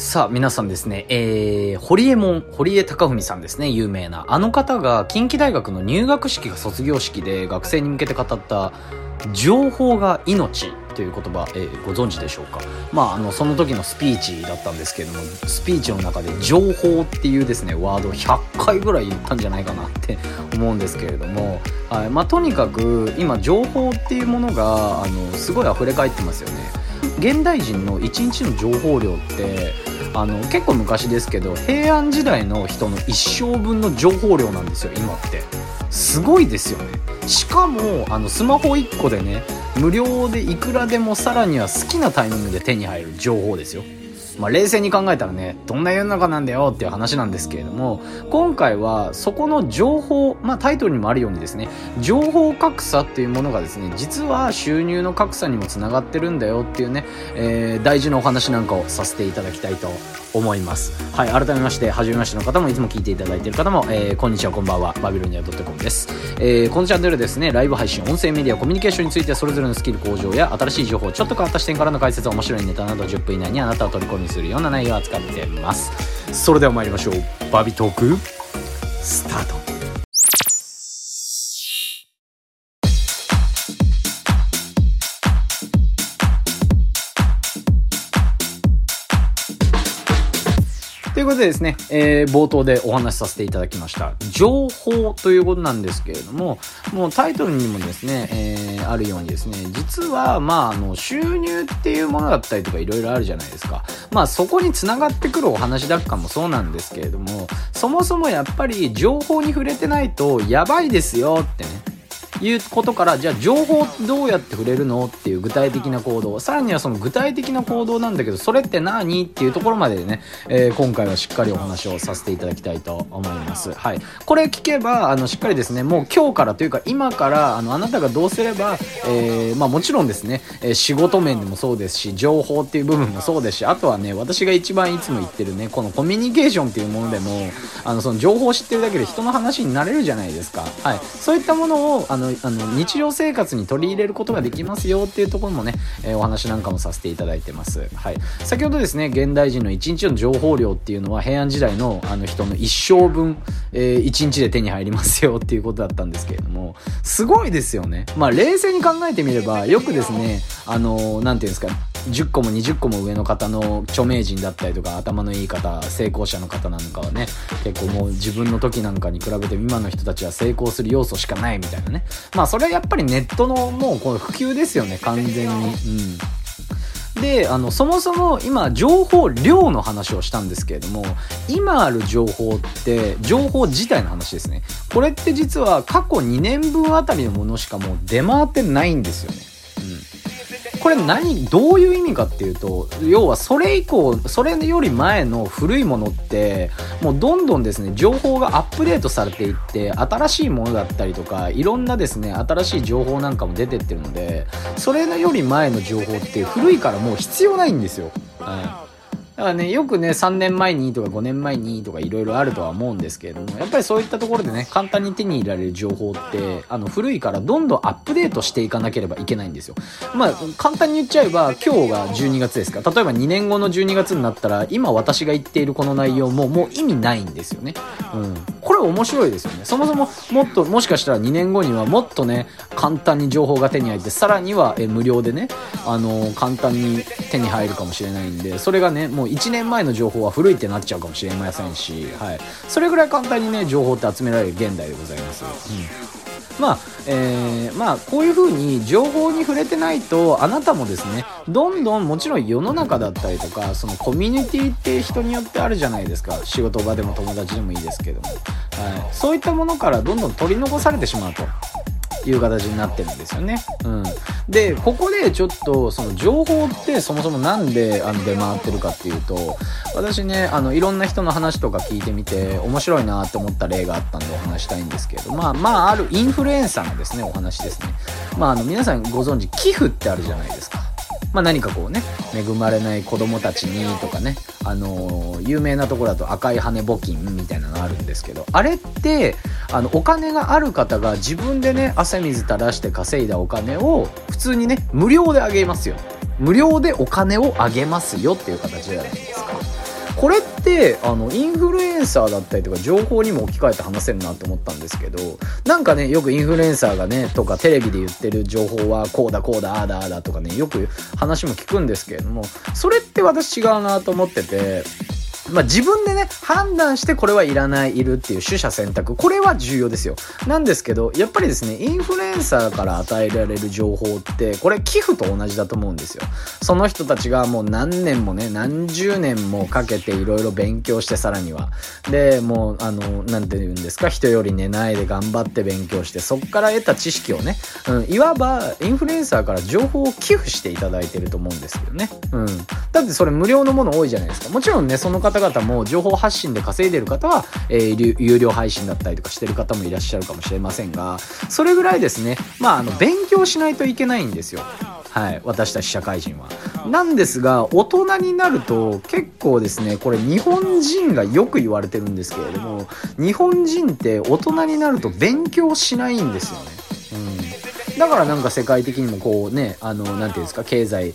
さあ、皆さんですね、えー、堀江門、堀江貴文さんですね、有名な。あの方が近畿大学の入学式が卒業式で学生に向けて語った情報が命という言葉、えー、ご存知でしょうかまあ、あの、その時のスピーチだったんですけれども、スピーチの中で情報っていうですね、ワードを100回ぐらい言ったんじゃないかなって 思うんですけれども、はい。まあ、とにかく、今、情報っていうものが、あの、すごい溢れ返ってますよね。現代人の1日の情報量ってあの結構昔ですけど平安時代の人の一生分の情報量なんですよ今って。すごいですよね。しかもあのスマホ1個でね無料でいくらでもさらには好きなタイミングで手に入る情報ですよ。まあ、冷静に考えたらね、どんな世の中なんだよっていう話なんですけれども、今回はそこの情報、まあタイトルにもあるようにですね、情報格差っていうものがですね、実は収入の格差にもつながってるんだよっていうね、えー、大事なお話なんかをさせていただきたいと思います。はい、改めまして、初めましての方もいつも聞いていただいている方も、えー、こんにちは、こんばんは、バビロニア .com です。えー、このチャンネルですね、ライブ配信、音声メディア、コミュニケーションについてそれぞれのスキル向上や新しい情報、ちょっと変わった視点からの解説、面白いネタなど10分以内にあなたを虜にするような内容を扱ってます。それでは参りましょう。バビトークスタート。ということでですね、えー、冒頭でお話しさせていただきました。情報ということなんですけれども、もうタイトルにもですね、えー、あるようにですね、実は、まあ、あの、収入っていうものだったりとかいろいろあるじゃないですか。まあ、そこに繋がってくるお話だっかもそうなんですけれども、そもそもやっぱり情報に触れてないとやばいですよってね、いうことから、じゃあ情報どうやって触れるのっていう具体的な行動。さらにはその具体的な行動なんだけど、それって何っていうところまでね、えー、今回はしっかりお話をさせていただきたいと思います。はい。これ聞けば、あの、しっかりですね、もう今日からというか今から、あの、あなたがどうすれば、えー、まあもちろんですね、えー、仕事面でもそうですし、情報っていう部分もそうですし、あとはね、私が一番いつも言ってるね、このコミュニケーションっていうものでも、あの、その情報を知ってるだけで人の話になれるじゃないですか。はい。そういったものを、あの、のあの日常生活に取り入れることができますよっていうところもね、えー、お話なんかもさせていただいてます。はい。先ほどですね、現代人の1日の情報量っていうのは平安時代のあの人の一生分、えー、1日で手に入りますよっていうことだったんですけれども、すごいですよね。まあ冷静に考えてみれば、よくですね、あのー、ていうんですか、10個も20個も上の方の著名人だったりとか頭のいい方成功者の方なんかはね結構もう自分の時なんかに比べて今の人たちは成功する要素しかないみたいなねまあそれはやっぱりネットのもうこの普及ですよね完全にうんで、あの、そもそも今、情報量の話をしたんですけれども、今ある情報って、情報自体の話ですね。これって実は過去2年分あたりのものしかもう出回ってないんですよね。これ何、どういう意味かっていうと、要はそれ以降、それより前の古いものって、もうどんどんですね、情報がアップデートされていって、新しいものだったりとか、いろんなですね、新しい情報なんかも出てってるので、それより前の情報って古いからもう必要ないんですよ。はい。だからね、よくね、3年前にとか5年前にとかいろいろあるとは思うんですけれども、やっぱりそういったところでね、簡単に手に入れられる情報って、あの、古いからどんどんアップデートしていかなければいけないんですよ。まあ、簡単に言っちゃえば、今日が12月ですか。例えば2年後の12月になったら、今私が言っているこの内容ももう意味ないんですよね。うん。これ面白いですよね。そもそももっと、もしかしたら2年後にはもっとね、簡単に情報が手に入って、さらにはえ無料でね、あの、簡単に手に入るかもしれないんで、それがね、もう1年前の情報は古いってなっちゃうかもしれませんし、はい。それぐらい簡単にね、情報って集められる現代でございます。うんまあ、えー、まあ、こういう風に情報に触れてないと、あなたもですね、どんどんもちろん世の中だったりとか、そのコミュニティって人によってあるじゃないですか。仕事場でも友達でもいいですけども。はい。そういったものからどんどん取り残されてしまうと。いう形になってるんですよね。うん。で、ここでちょっと、その情報ってそもそも何であの出回ってるかっていうと、私ね、あの、いろんな人の話とか聞いてみて、面白いなって思った例があったんでお話したいんですけど、まあ、まあ、あるインフルエンサーのですね、お話ですね。まあ、あの、皆さんご存知、寄付ってあるじゃないですか。まあ、何かこうね、恵まれない子供たちにとかね、あのー、有名なところだと赤い羽募金みたいなのあるんですけど、あれって、あの、お金がある方が自分でね、汗水垂らして稼いだお金を普通にね、無料であげますよ。無料でお金をあげますよっていう形じゃないですか。これってあのインフルエンサーだったりとか情報にも置き換えて話せるなと思ったんですけどなんかねよくインフルエンサーがねとかテレビで言ってる情報はこうだこうだああだああだとかねよく話も聞くんですけれどもそれって私違うなと思っててまあ、自分でね、判断してこれはいらない、いるっていう取捨選択。これは重要ですよ。なんですけど、やっぱりですね、インフルエンサーから与えられる情報って、これ寄付と同じだと思うんですよ。その人たちがもう何年もね、何十年もかけていろいろ勉強してさらには。で、もう、あの、なんて言うんですか、人より寝ないで頑張って勉強して、そっから得た知識をね、うん、いわば、インフルエンサーから情報を寄付していただいてると思うんですけどね。うん。だってそれ無料のもの多いじゃないですか。もちろんね、その方々も情報発信で稼いでる方は、えー、有料配信だったりとかしてる方もいらっしゃるかもしれませんが、それぐらいですね、まあ、あの、勉強しないといけないんですよ。はい、私たち社会人は。なんですが、大人になると結構ですね、これ日本人がよく言われてるんですけれども、日本人って大人になると勉強しないんですよね。うん。だからなんか世界的にもこうね、あの、なんていうんですか、経済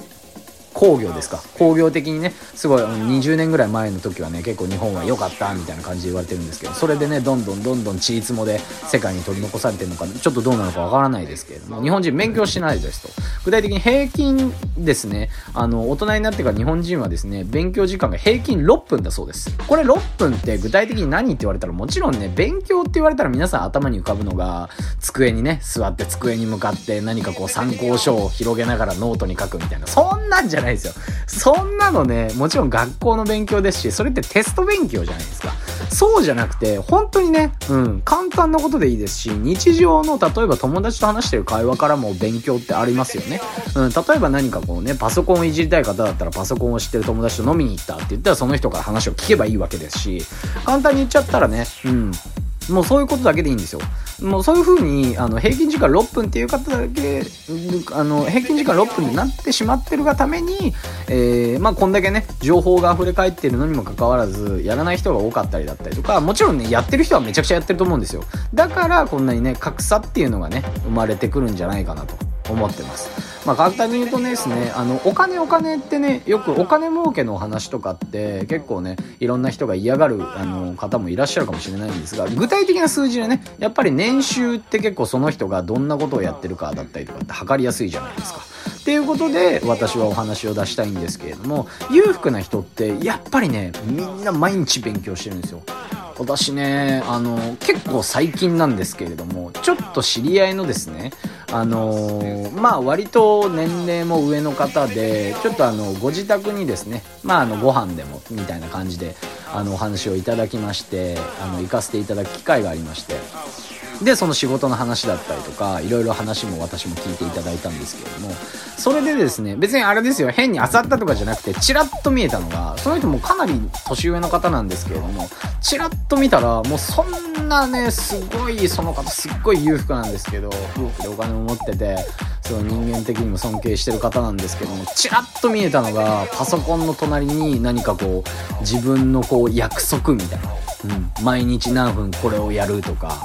工業ですか？工業的にねすごい20年ぐらい前の時はね結構日本は良かったみたいな感じで言われてるんですけどそれでねどんどんどんどんちいつもで世界に取り残されてるのかちょっとどうなのかわからないですけれども日本人勉強しないですと。具体的に平均ですねあの大人になってから日本人はですね勉強時間が平均6分だそうですこれ6分って具体的に何って言われたらもちろんね勉強って言われたら皆さん頭に浮かぶのが机にね座って机に向かって何かこう参考書を広げながらノートに書くみたいなそんなんじゃないですよ。そんなのね、もちろん学校の勉強ですし、それってテスト勉強じゃないですか。そうじゃなくて、本当にね、うん、簡単なことでいいですし、日常の、例えば友達と話してる会話からも勉強ってありますよね。うん、例えば何かこうね、パソコンをいじりたい方だったらパソコンを知ってる友達と飲みに行ったって言ったらその人から話を聞けばいいわけですし、簡単に言っちゃったらね、うん、もうそういうことだけでいいんですよ。もうそういう風に、あの、平均時間6分っていう方だけ、あの、平均時間6分になってしまってるがために、えー、まあ、こんだけね、情報が溢れ返ってるのにもかかわらず、やらない人が多かったりだったりとか、もちろんね、やってる人はめちゃくちゃやってると思うんですよ。だから、こんなにね、格差っていうのがね、生まれてくるんじゃないかなと思ってます。まあ、簡単に言うとねですね、あの、お金お金ってね、よくお金儲けのお話とかって結構ね、いろんな人が嫌がる、あの、方もいらっしゃるかもしれないんですが、具体的な数字でね、やっぱり年収って結構その人がどんなことをやってるかだったりとかって測りやすいじゃないですか。っていうことで私はお話を出したいんですけれども裕福な人ってやっぱりねみんな毎日勉強してるんですよ私ね、あの、結構最近なんですけれども、ちょっと知り合いのですね、あのまあ割と年齢も上の方で、ちょっとあの、ご自宅にですね、まああの、ご飯でも、みたいな感じで、あの、お話をいただきまして、あの、行かせていただく機会がありまして、で、その仕事の話だったりとか、いろいろ話も私も聞いていただいたんですけれども、それでですね、別にあれですよ、変に漁ったとかじゃなくて、チラッと見えたのが、その人もかなり年上の方なんですけれども、チラッと見たら、もうそんなね、すごい、その方すっごい裕福なんですけど、裕福でお金も持ってて、その人間的にも尊敬してる方なんですけども、チラッと見えたのが、パソコンの隣に何かこう、自分のこう、約束みたいな。うん、毎日何分これをやるとか、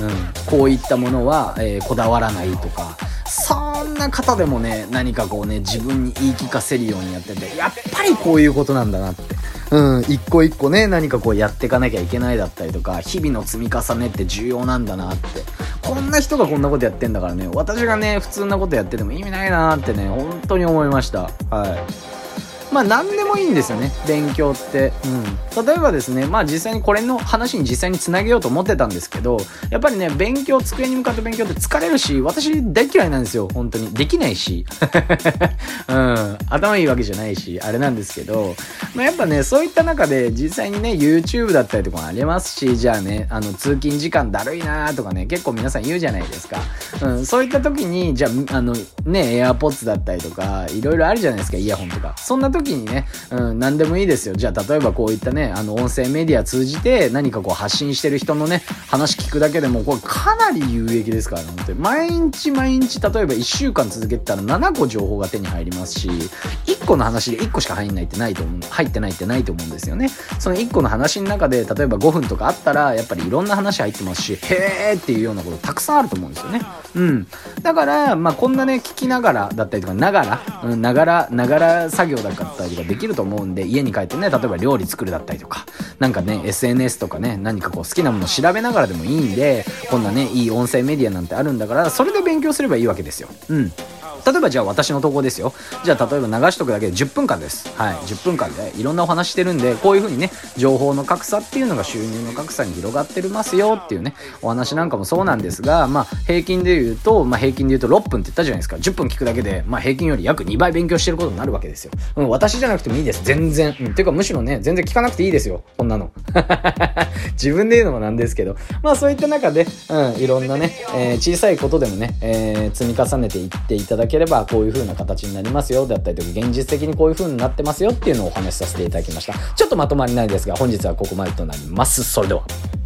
うん、こういったものは、えー、こだわらないとか、そんな方でもね、何かこうね、自分に言い聞かせるようにやってて、やっぱりこういうことなんだなって。うん、一個一個ね、何かこうやっていかなきゃいけないだったりとか、日々の積み重ねって重要なんだなって。こんな人がこんなことやってんだからね、私がね、普通なことやってても意味ないなってね、本当に思いました。はい。まあ何でもいいんですよね。勉強って、うん、例えばですねまあ実際にこれの話に実際につなげようと思ってたんですけどやっぱりね勉強机に向かって勉強って疲れるし私大嫌いなんですよ。本当に。できないし。うん。頭いいわけじゃないしあれなんですけど、まあ、やっぱねそういった中で実際にね YouTube だったりとかもありますしじゃあねあの通勤時間だるいなとかね結構皆さん言うじゃないですか、うん、そういった時にじゃああのね AirPods だったりとかいろいろあるじゃないですかイヤホンとか。そんな時時にね、うん、何でもいいですよ。じゃあ、例えばこういったね、あの、音声メディア通じて何かこう発信してる人のね、話聞くだけでも、これかなり有益ですからね、本当に。毎日毎日、例えば1週間続けてたら7個情報が手に入りますし、1個の話で1個しか入んないってないと思う、入ってないってないと思うんですよね。その1個の話の中で、例えば5分とかあったら、やっぱりいろんな話入ってますし、へーっていうようなことたくさんあると思うんですよね。うん。だから、まあ、こんなね、聞きながらだったりとか、ながら、うん、ながら、ながら作業だからだったりとかできると思うんで、家に帰ってね、例えば料理作るだったりとか、なんかね、SNS とかね、何かこう好きなもの調べながらでもいいんで、こんなね、いい音声メディアなんてあるんだから、それで勉強すればいいわけですよ。うん。例えばじゃあ私の投稿ですよ。じゃあ例えば流しとくだけで10分間です。はい。10分間でいろんなお話してるんで、こういう風にね、情報の格差っていうのが収入の格差に広がってるますよっていうね、お話なんかもそうなんですが、まあ平均で言うと、まあ平均で言うと6分って言ったじゃないですか。10分聞くだけで、まあ平均より約2倍勉強してることになるわけですよ。うん、私じゃなくてもいいです。全然。うん。ていうかむしろね、全然聞かなくていいですよ。こんなの。自分で言うのもなんですけど。まあそういった中で、うん、いろんなね、えー、小さいことでもね、えー、積み重ねていっていただだければ、こういう風な形になりますよ、だったりとか、現実的にこういう風になってますよっていうのをお話しさせていただきました。ちょっとまとまりないですが、本日はここまでとなります。それでは。